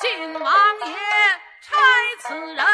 晋王爷差此人。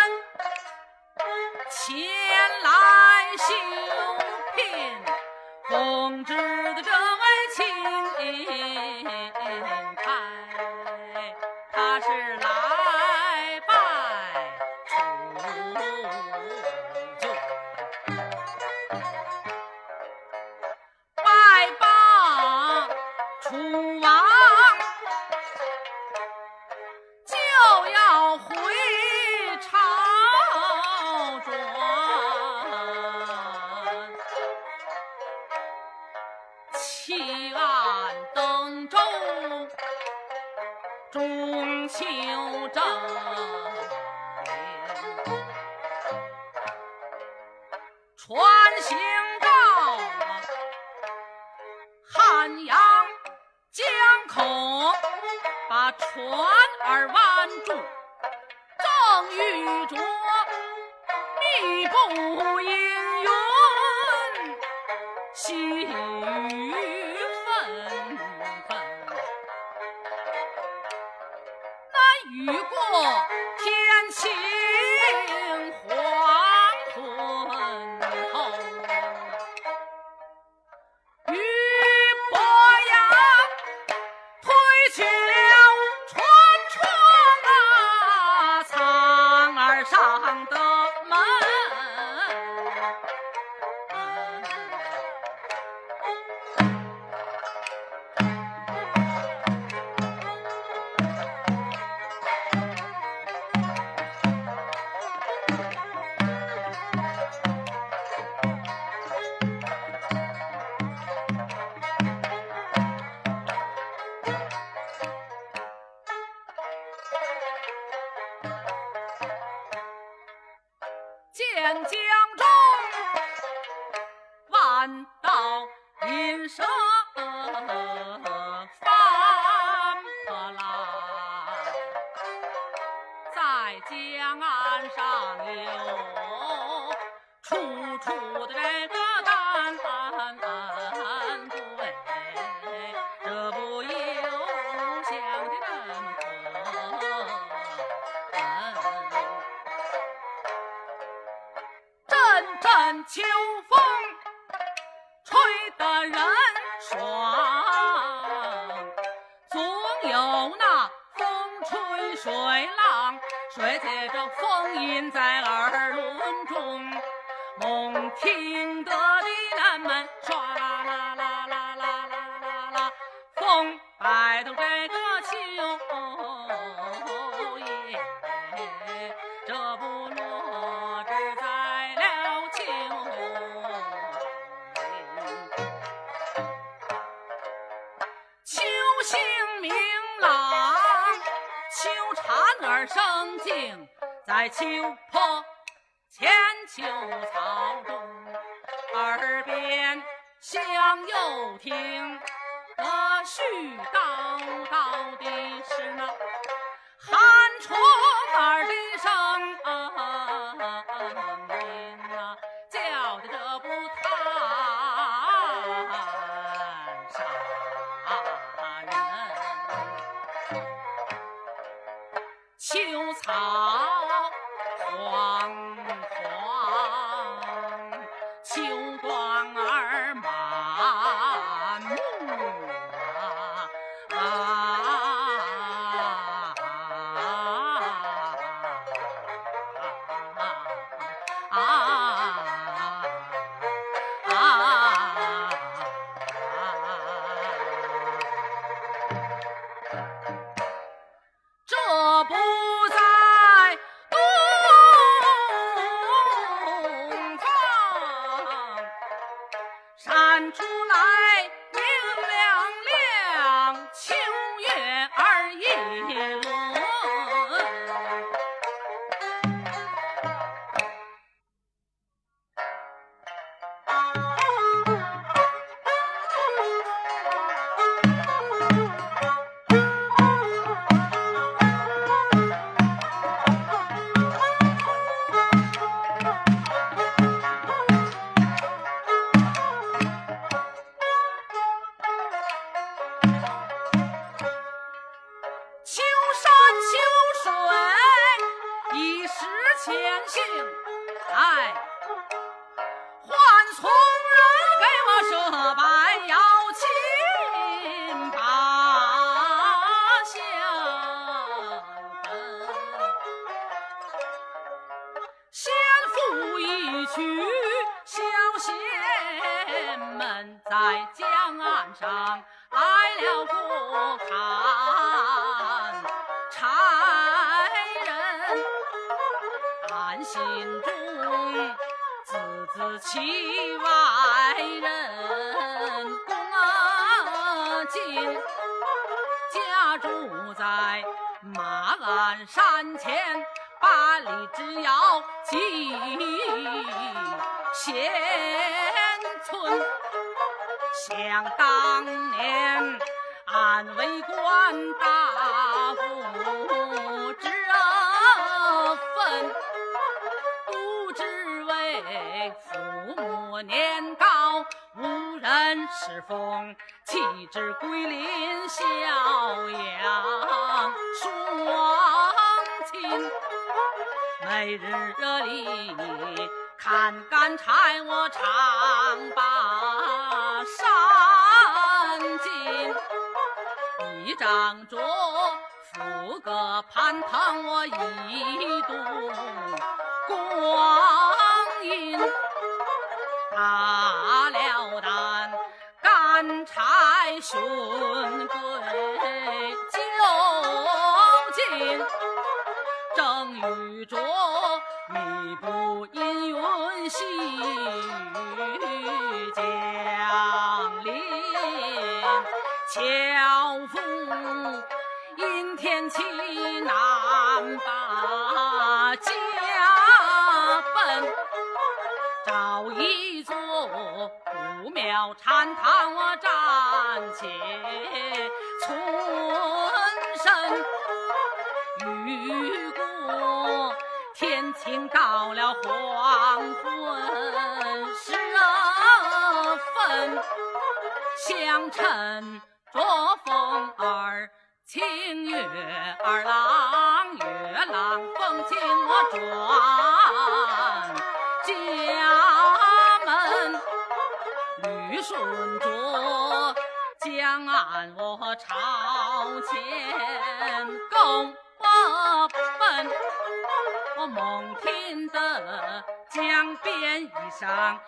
正传行到汉阳江口把船儿弯住正遇着密不阴上的门在江岸上哟，处处的这个丹丹丹。这不落，只在了秋。秋星明朗，秋蝉儿声静，在秋坡前，秋草中，耳边向右听那絮叨叨的是那寒虫儿的声。先父一曲，小仙们在江岸上来了过看，差人俺心中字字其外人恭敬，家住在马鞍山前。八里之遥，前村。想当年，俺为官大夫之分，不知为父母年高，无人侍奉，弃之归林逍遥双亲。每日这里看干柴，我常把山尽；一张桌，副个盘藤，我一度光阴。大了担干柴寻巧妇阴天气难把家奔，找一座古庙禅堂我暂且存身。雨过天晴，到了黄昏时分，相衬，清月儿朗，月朗风清我转家门，旅顺着江岸我朝前攻。上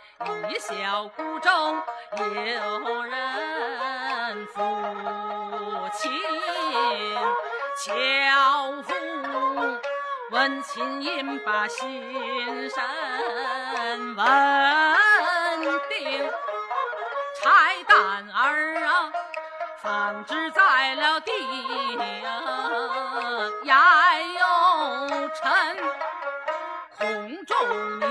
一小孤舟有人抚琴，樵夫闻琴音把心神稳定，柴担儿啊。放置在了地，也有尘，空中你。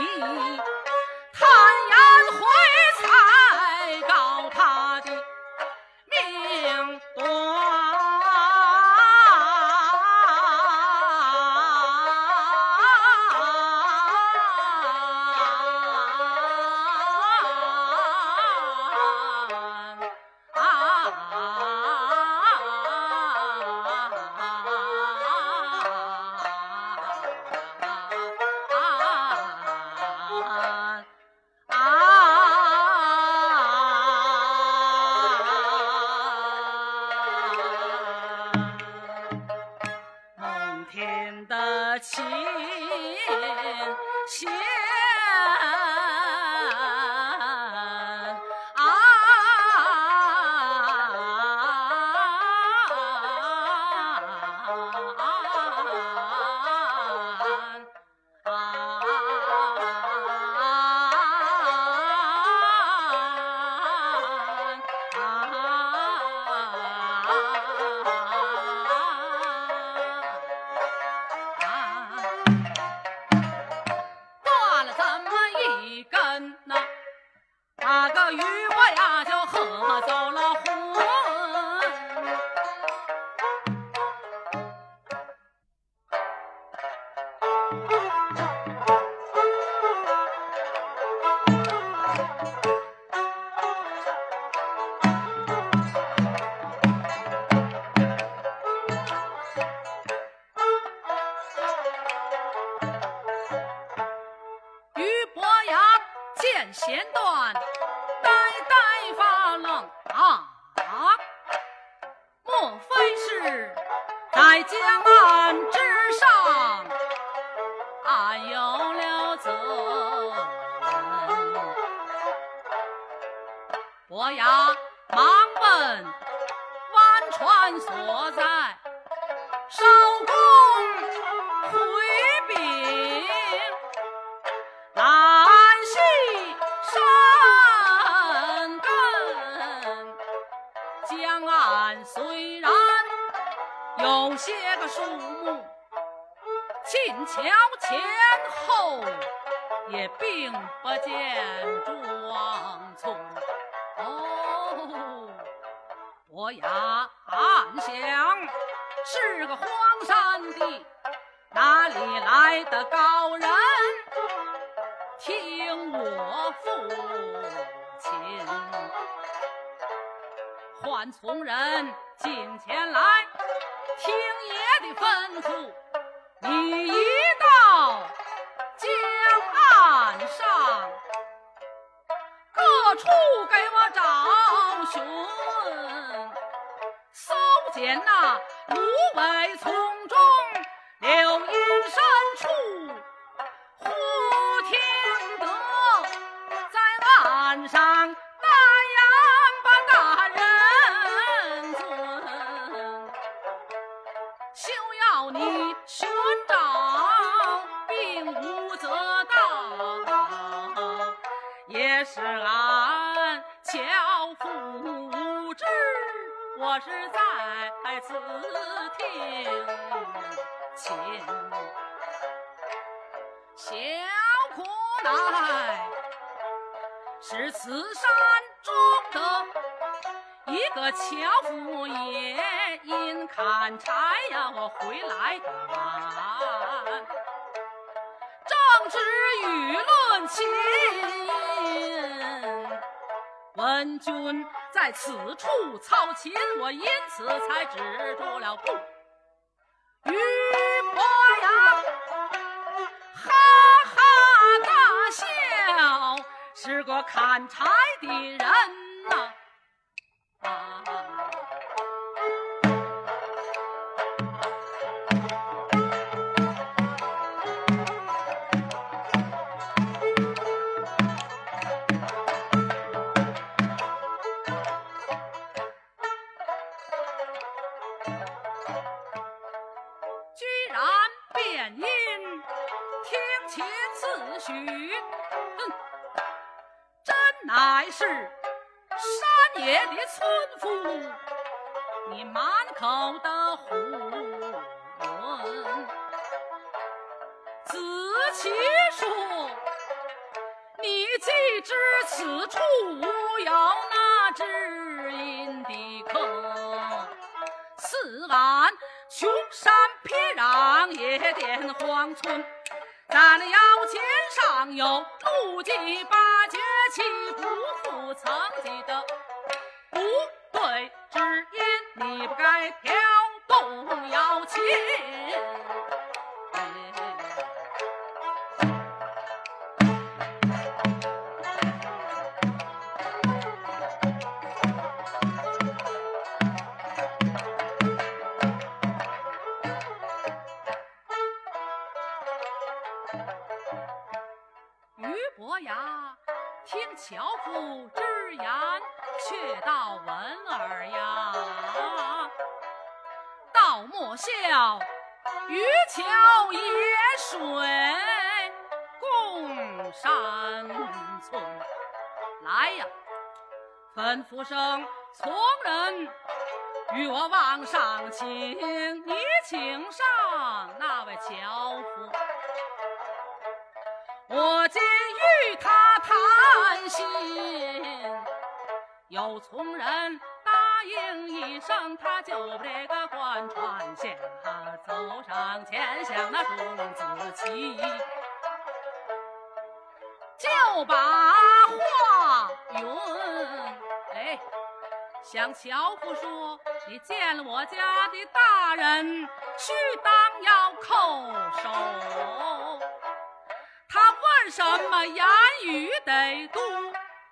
有些个树木，轻巧前后也并不见庄重。哦，伯牙暗想，是个荒山地，哪里来的高人？听我父亲，唤从人进前来，的吩咐。你一到江岸上，各处给我找寻，搜检那芦苇丛中、此山中的一个樵夫也，因砍柴呀，我回来晚，正值舆论起因，闻君在此处操琴，我因此才止住了步。于是个砍柴的人呐、啊！居然变音，听琴自许，哼，乃是山野的村夫，你满口的胡论。子期说，你既知此处无有那知音的客，似俺穷山僻壤野点荒村，咱的腰间上有路几八岂，不负曾记得吩咐声从人与我往上请，你请上那位樵夫。我今与他谈心，有从人答应一声，他就把这个贯穿下，走上前向那钟子期，就把话云，哎，向樵夫说，你见了我家的大人，须当要叩首。他问什么言语得度，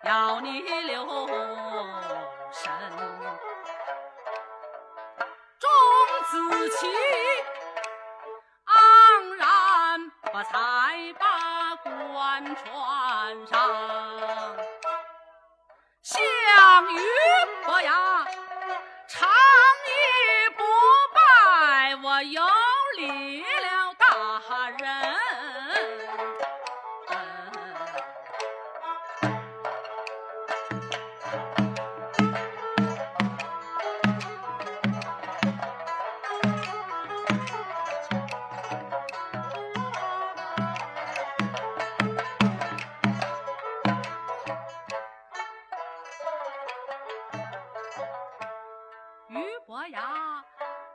要你留神。钟子期才把官穿上。项羽伯牙，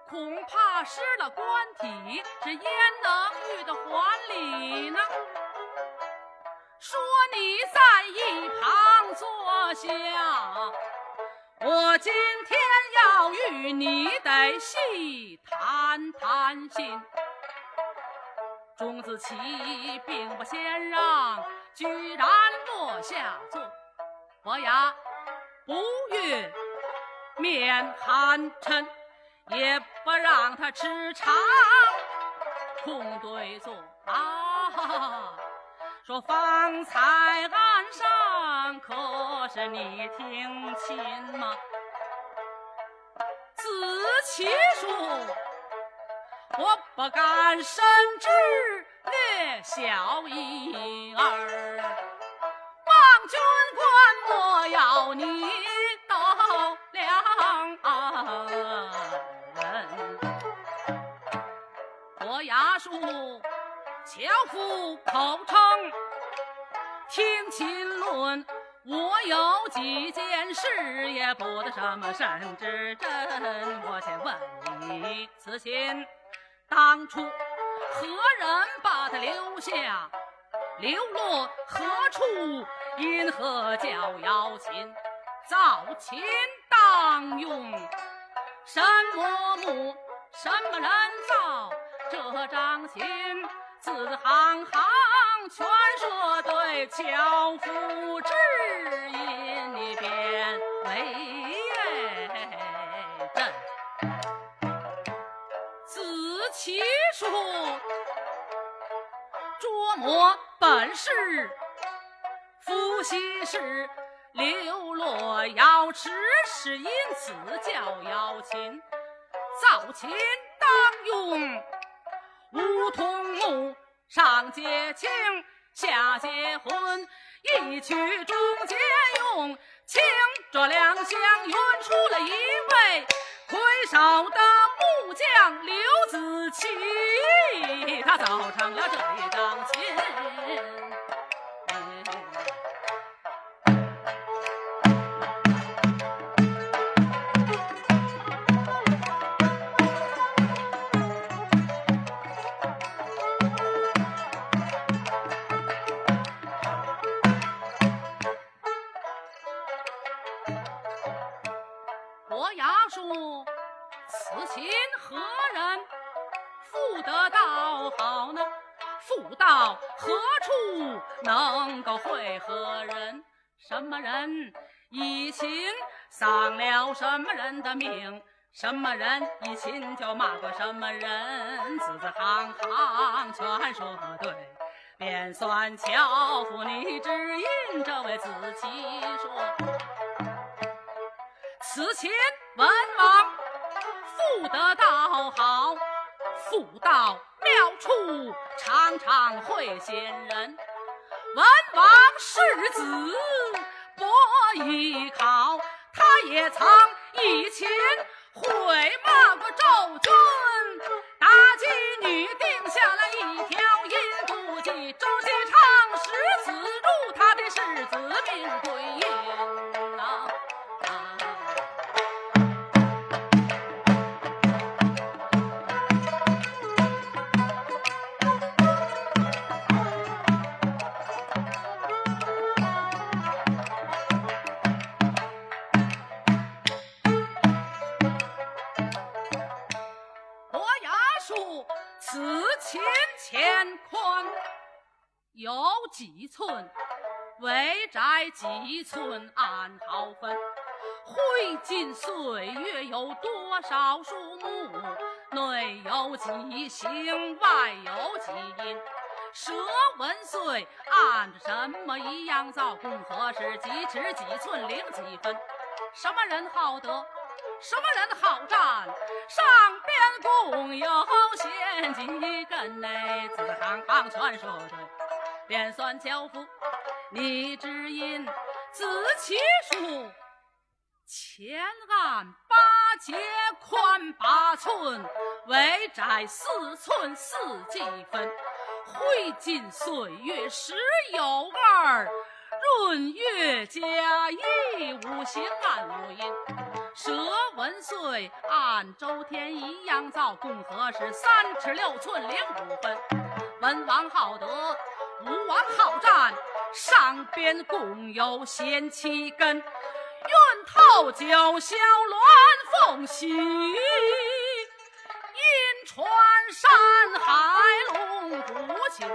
恐怕失了官体，是焉能遇得还礼呢？说你在一旁坐下，我今天要与你得细谈谈心。钟子期并不先让，居然落下座。伯牙不悦。面寒嗔，也不让他吃茶，空对坐啊，说方才岸上可是你听清吗？子期说，我不敢深知，略晓一二，望军官莫要你。牙巧夫口称，听秦论，我有几件事也不得什么甚之真。我先问你，此琴当初何人把他留下？流落何处？因何叫姚秦？造秦当用什么木？什么人造？这张琴字行行全说对，巧夫知音你便为。子期说琢磨本是伏羲氏流落瑶池，是因此叫瑶琴，造琴当用。梧桐木，上结亲，下结婚，一曲中间用。清这两相运出了一位魁首的木匠刘子奇，他走成了这一张琴。人的命？什么人一亲就骂过什么人？字字行行全说对，便算巧妇你知音。这位子琪说：此前文王富得道好，富到妙处常常会仙人。文王世子伯邑考，他也曾以前毁骂过赵军，打击女。挥金岁月有多少数目？内有几行，外有几因。舍问岁，按着什么一样造？共何时几尺几寸零几分？什么人好得？什么人好战？上边共有先几根内，字行行全说对，便算交付。你只因自其数，前案八节宽八寸，围窄四寸四几分。会尽岁月时有二，闰月加一五行按五音。蛇纹岁按周天一样造，共和是三尺六寸零五分。文王好德，武王好战，上边共有先七根。愿透九霄鸾凤喜，音传山海龙虎情。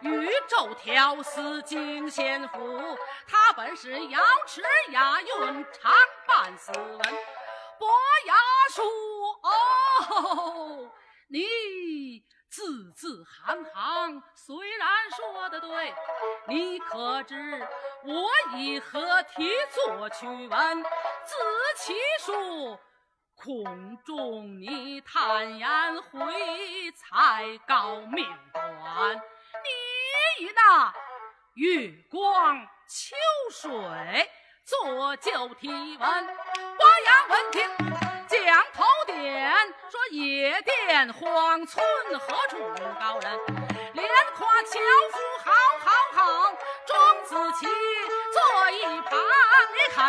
宇宙调丝金仙府，他本是瑶池雅韵，常伴斯文。伯牙说：“哦，你。”字字行行虽然说的对，你可知我以何题作曲文？自其数，空中你叹言回才告命断。你以那月光秋水作旧题文，伯牙闻听。将头点，说野店荒村何处高人？连夸樵夫好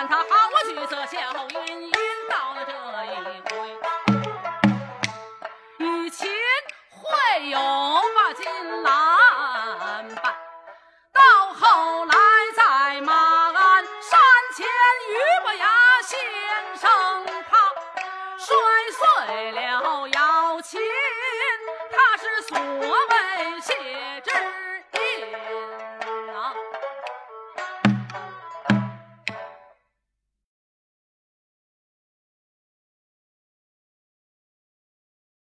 他好我举色笑吟吟，到了这一回，与秦会友把金兰办，到后来